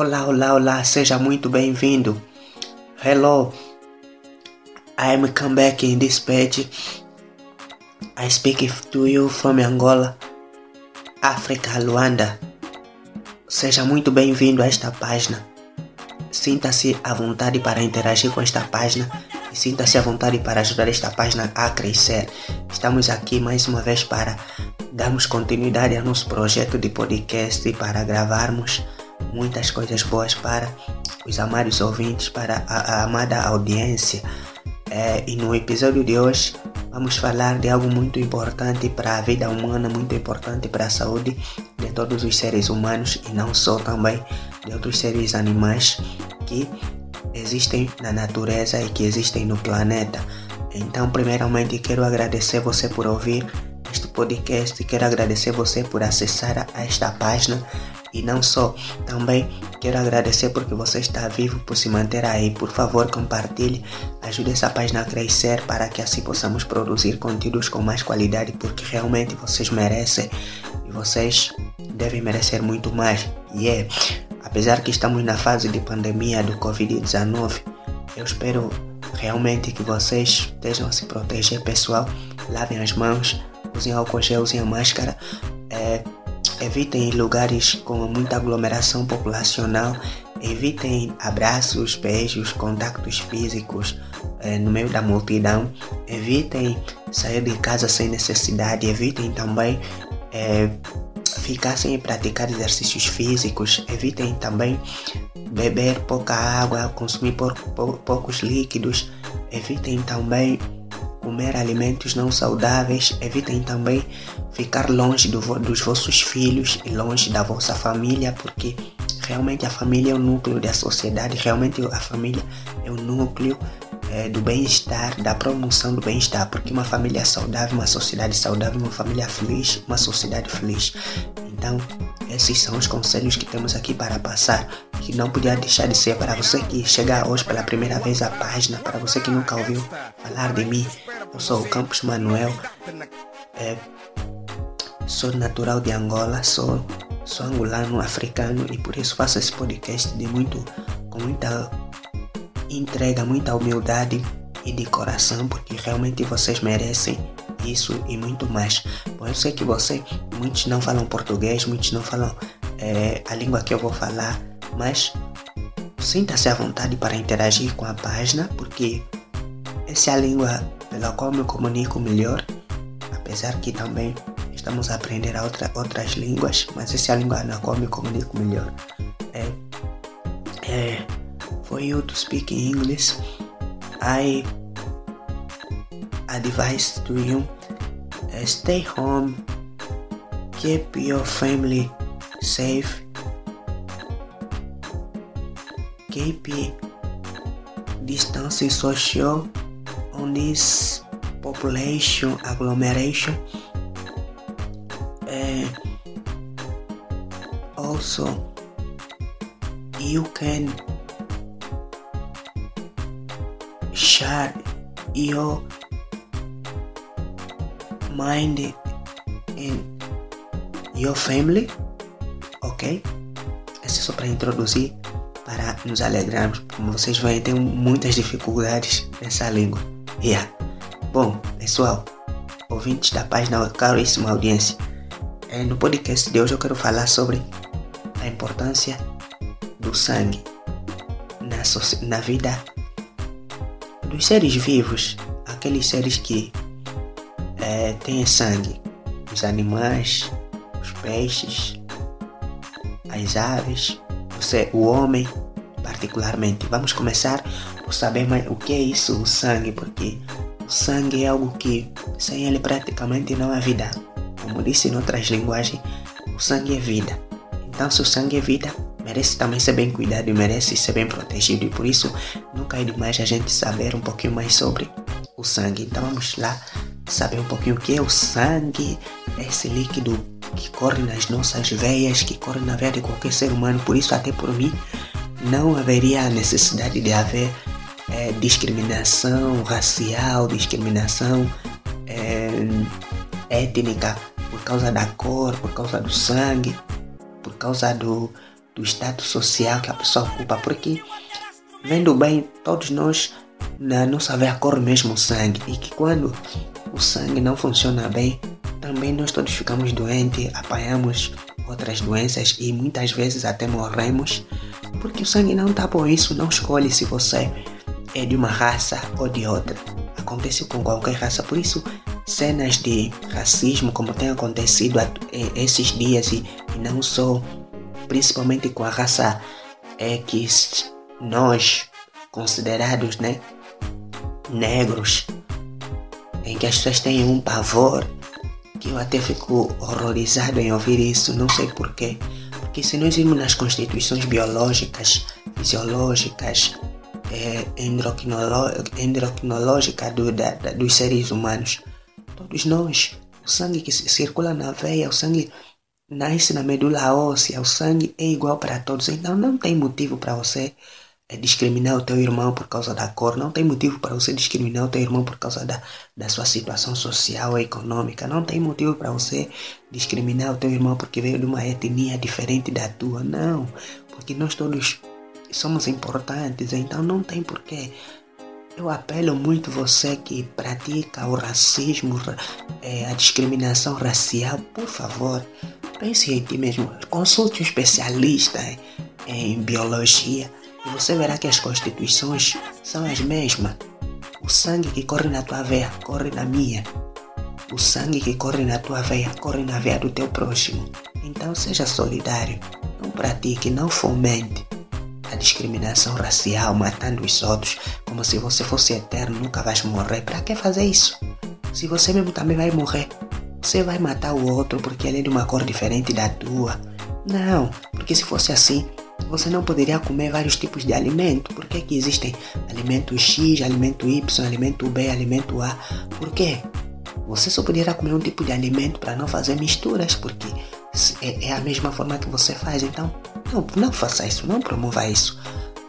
Olá, olá, olá, seja muito bem-vindo. Hello, I'm come back in this page. I speak to you from Angola, África, Luanda. Seja muito bem-vindo a esta página. Sinta-se à vontade para interagir com esta página e sinta-se à vontade para ajudar esta página a crescer. Estamos aqui mais uma vez para darmos continuidade ao nosso projeto de podcast e para gravarmos muitas coisas boas para os amados ouvintes, para a, a amada audiência. É, e no episódio de hoje vamos falar de algo muito importante para a vida humana, muito importante para a saúde de todos os seres humanos e não só também de outros seres animais que existem na natureza e que existem no planeta. Então, primeiramente, quero agradecer você por ouvir este podcast, quero agradecer você por acessar esta página e não só, também quero agradecer porque você está vivo por se manter aí. Por favor, compartilhe, ajude essa página a crescer para que assim possamos produzir conteúdos com mais qualidade, porque realmente vocês merecem e vocês devem merecer muito mais. E é, apesar que estamos na fase de pandemia do Covid-19, eu espero realmente que vocês estejam a se proteger, pessoal. Lavem as mãos, usem álcool gel, usem a máscara. Evitem lugares com muita aglomeração populacional. Evitem abraços, beijos, contactos físicos eh, no meio da multidão. Evitem sair de casa sem necessidade. Evitem também eh, ficar sem praticar exercícios físicos. Evitem também beber pouca água, consumir por, por, poucos líquidos. Evitem também comer alimentos não saudáveis, evitem também ficar longe do, dos vossos filhos e longe da vossa família, porque realmente a família é o núcleo da sociedade, realmente a família é o núcleo é, do bem-estar, da promoção do bem-estar, porque uma família saudável, uma sociedade saudável, uma família feliz, uma sociedade feliz. Então, esses são os conselhos que temos aqui para passar, que não podia deixar de ser para você que chega hoje pela primeira vez à página, para você que nunca ouviu falar de mim. Eu sou o Campos Manuel, é, sou natural de Angola, sou, sou angolano, africano e por isso faço esse podcast de muito, com muita entrega, muita humildade e de coração, porque realmente vocês merecem isso e muito mais. Bom, eu sei que você, muitos não falam português, muitos não falam é, a língua que eu vou falar, mas sinta-se à vontade para interagir com a página, porque essa é a língua pela qual me comunico melhor, apesar que também estamos a aprender outra, outras línguas, mas essa é a língua na qual me comunico melhor. É, é, for you to speak English, I advise to you uh, stay home, keep your family safe, keep distance social on this population agglomeration. Also, you can share your mind in your family, ok? Essa é só para introduzir, para nos alegrarmos. Como vocês veem, tenho muitas dificuldades nessa língua. Yeah. Bom, pessoal, ouvintes da página, caríssima audiência, é, no podcast de hoje eu quero falar sobre a importância do sangue na, na vida dos seres vivos, aqueles seres que é, têm sangue, os animais, os peixes, as aves, você, o homem, particularmente. Vamos começar por saber mais o que é isso, o sangue, porque o sangue é algo que sem ele praticamente não há vida. Como disse em outras linguagens, o sangue é vida. Então, se o sangue é vida, merece também ser bem cuidado e merece ser bem protegido. E por isso, nunca é demais a gente saber um pouquinho mais sobre o sangue. Então, vamos lá saber um pouquinho o que é o sangue, esse líquido que corre nas nossas veias, que corre na veia de qualquer ser humano. Por isso, até por mim, não haveria a necessidade de haver é, discriminação racial, discriminação é, étnica por causa da cor, por causa do sangue, causa do, do status social que a pessoa ocupa, porque vendo bem, todos nós na nossa veia corre mesmo sangue e que quando o sangue não funciona bem, também nós todos ficamos doentes, apanhamos outras doenças e muitas vezes até morremos porque o sangue não está bom. Isso não escolhe se você é de uma raça ou de outra. Acontece com qualquer raça, por isso cenas de racismo como tem acontecido esses dias e não só, principalmente com a raça X, nós considerados, né, negros, em que as pessoas têm um pavor que eu até fico horrorizado em ouvir isso, não sei porquê. Porque se nós irmos nas constituições biológicas, fisiológicas, é, endocrinológicas do, da, da, dos seres humanos, todos nós, o sangue que circula na veia, o sangue nasce na medula óssea, o sangue é igual para todos. Então não tem motivo para você é discriminar o teu irmão por causa da cor, não tem motivo para você discriminar o teu irmão por causa da, da sua situação social ou econômica, não tem motivo para você discriminar o teu irmão porque veio de uma etnia diferente da tua, não, porque nós todos somos importantes, então não tem porquê. Eu apelo muito você que pratica o racismo, é, a discriminação racial, por favor, pense em ti mesmo, consulte um especialista em, em biologia e você verá que as constituições são as mesmas. O sangue que corre na tua veia corre na minha. O sangue que corre na tua veia corre na veia do teu próximo. Então seja solidário. Não pratique, não fomente a discriminação racial, matando os outros, como se você fosse eterno, nunca vais morrer. Para que fazer isso? Se você mesmo também vai morrer, você vai matar o outro porque ele é de uma cor diferente da tua. Não, porque se fosse assim, você não poderia comer vários tipos de alimento. Por que, que existem alimento X, alimento Y, alimento B, alimento A? Por quê? Você só poderia comer um tipo de alimento para não fazer misturas, porque é, é, a mesma forma que você faz. Então, não, não faça isso, não promova isso.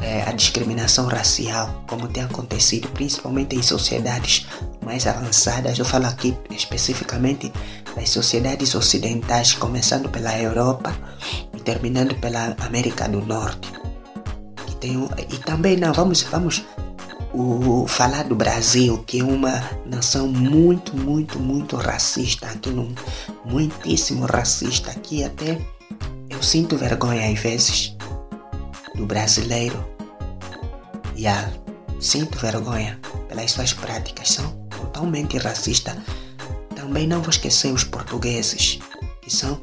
É, a discriminação racial, como tem acontecido principalmente em sociedades mais avançadas. Eu falo aqui especificamente das sociedades ocidentais, começando pela Europa e terminando pela América do Norte. E, tem, e também não, vamos, vamos o, falar do Brasil, que é uma nação muito, muito, muito racista, aqui no, muitíssimo racista, aqui até eu sinto vergonha às vezes do brasileiro. E yeah, sinto vergonha pelas suas práticas, são totalmente racistas. Também não vou esquecer os portugueses, que são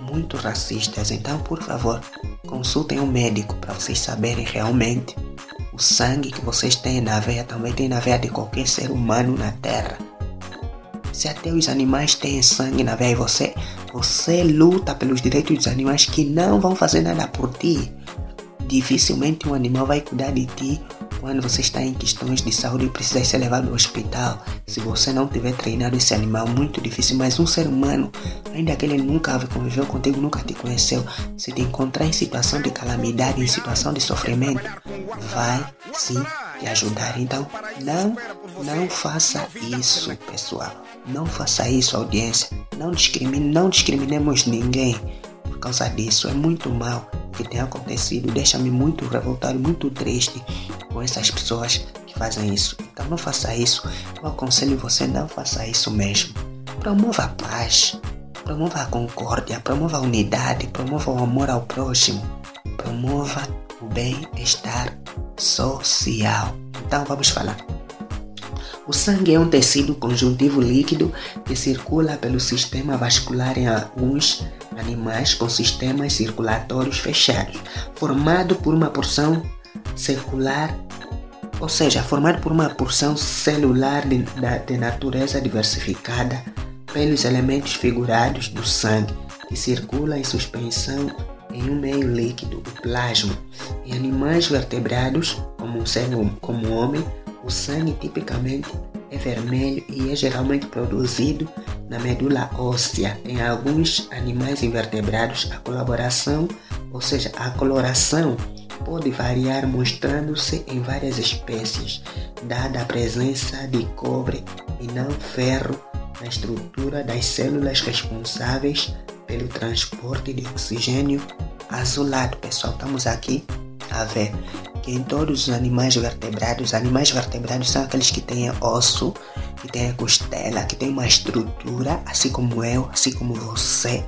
muito racistas. Então, por favor, consultem um médico para vocês saberem realmente o sangue que vocês têm na veia também tem na veia de qualquer ser humano na Terra. Se até os animais têm sangue na veia e você, você luta pelos direitos dos animais que não vão fazer nada por ti. Dificilmente um animal vai cuidar de ti quando você está em questões de saúde e precisa ser levado ao hospital, se você não tiver treinado esse animal, muito difícil. Mas um ser humano, ainda que ele nunca conviveu contigo, nunca te conheceu, se te encontrar em situação de calamidade, em situação de sofrimento, vai sim te ajudar. Então, não, não faça isso, pessoal. Não faça isso, audiência. Não discrimine, não discriminemos ninguém por causa disso. É muito mal que tem acontecido. Deixa-me muito revoltado, muito triste com essas pessoas que fazem isso. Então não faça isso. Eu aconselho você não faça isso mesmo. Promova a paz, promova a concórdia, promova a unidade, promova o amor ao próximo, promova o bem-estar social. Então vamos falar. O sangue é um tecido conjuntivo líquido que circula pelo sistema vascular em alguns animais com sistemas circulatórios fechados, formado por uma porção circular, ou seja, formado por uma porção celular de, de natureza diversificada pelos elementos figurados do sangue que circula em suspensão em um meio líquido, o plasma. Em animais vertebrados, como um ser como o homem, o sangue tipicamente é vermelho e é geralmente produzido na medula óssea. Em alguns animais invertebrados, a colaboração, ou seja, a coloração, pode variar mostrando-se em várias espécies, dada a presença de cobre e não ferro na estrutura das células responsáveis pelo transporte de oxigênio azulado, pessoal. Estamos aqui a ver que em todos os animais vertebrados, animais vertebrados são aqueles que têm osso, que têm costela, que têm uma estrutura, assim como eu, assim como você,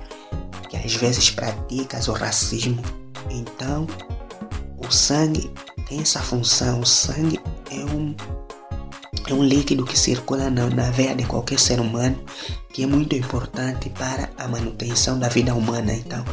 que às vezes pratica o racismo. Então, o sangue tem essa função. O sangue é um, é um líquido que circula na, na veia de qualquer ser humano, que é muito importante para a manutenção da vida humana. Então,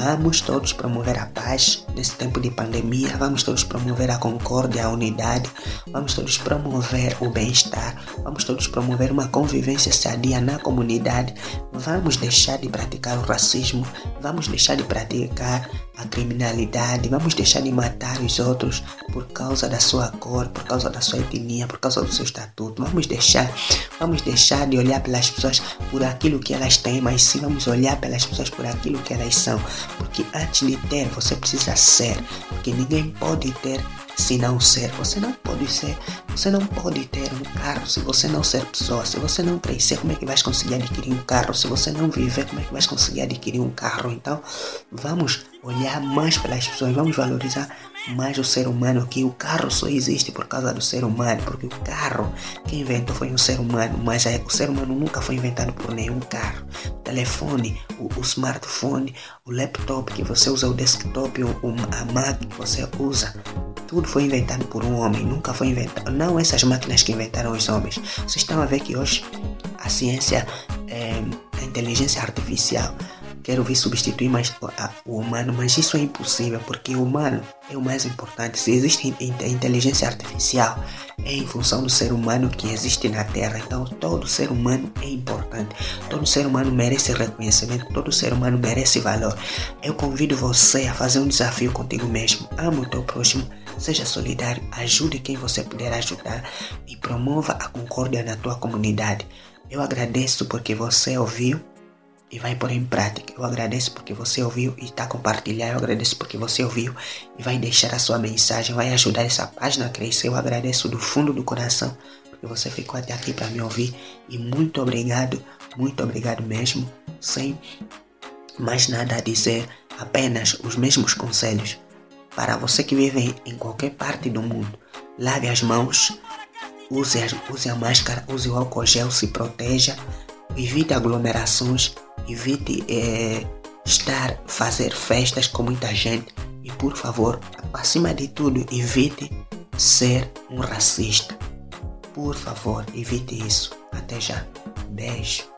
Vamos todos promover a paz nesse tempo de pandemia, vamos todos promover a concórdia, a unidade, vamos todos promover o bem-estar, vamos todos promover uma convivência sadia na comunidade, vamos deixar de praticar o racismo, vamos deixar de praticar a criminalidade, vamos deixar de matar os outros por causa da sua cor, por causa da sua etnia, por causa do seu estatuto. Vamos deixar, vamos deixar de olhar pelas pessoas por aquilo que elas têm, mas sim vamos olhar pelas pessoas por aquilo que elas são. Porque antes de ter, você precisa ser. Porque ninguém pode ter se não ser. Você não pode ser, você não pode ter um carro se você não ser pessoa. Se você não crescer, como é que vai conseguir adquirir um carro? Se você não viver, como é que vai conseguir adquirir um carro? Então, vamos olhar mais pelas pessoas, vamos valorizar mais o ser humano, que o carro só existe por causa do ser humano, porque o carro quem inventou foi um ser humano, mas o ser humano nunca foi inventado por nenhum carro. O telefone, o, o smartphone, o laptop que você usa, o desktop, o, a máquina que você usa, tudo foi inventado por um homem, nunca foi inventado. Não essas máquinas que inventaram os homens. Vocês estão a ver que hoje a ciência, é, a inteligência artificial, quero vir substituir mais o humano, mas isso é impossível porque o humano é o mais importante. Se existe inteligência artificial, é em função do ser humano que existe na Terra. Então, todo ser humano é importante. Todo ser humano merece reconhecimento. Todo ser humano merece valor. Eu convido você a fazer um desafio contigo mesmo. Ame o teu próximo Seja solidário, ajude quem você puder ajudar e promova a concórdia na tua comunidade. Eu agradeço porque você ouviu e vai pôr em prática. Eu agradeço porque você ouviu e está compartilhando. Eu agradeço porque você ouviu e vai deixar a sua mensagem, vai ajudar essa página a crescer. Eu agradeço do fundo do coração porque você ficou até aqui para me ouvir e muito obrigado, muito obrigado mesmo, sem mais nada a dizer, apenas os mesmos conselhos. Para você que vive em qualquer parte do mundo, lave as mãos, use, use a máscara, use o álcool gel, se proteja, evite aglomerações, evite é, estar, fazer festas com muita gente e por favor, acima de tudo, evite ser um racista. Por favor, evite isso. Até já. Beijo.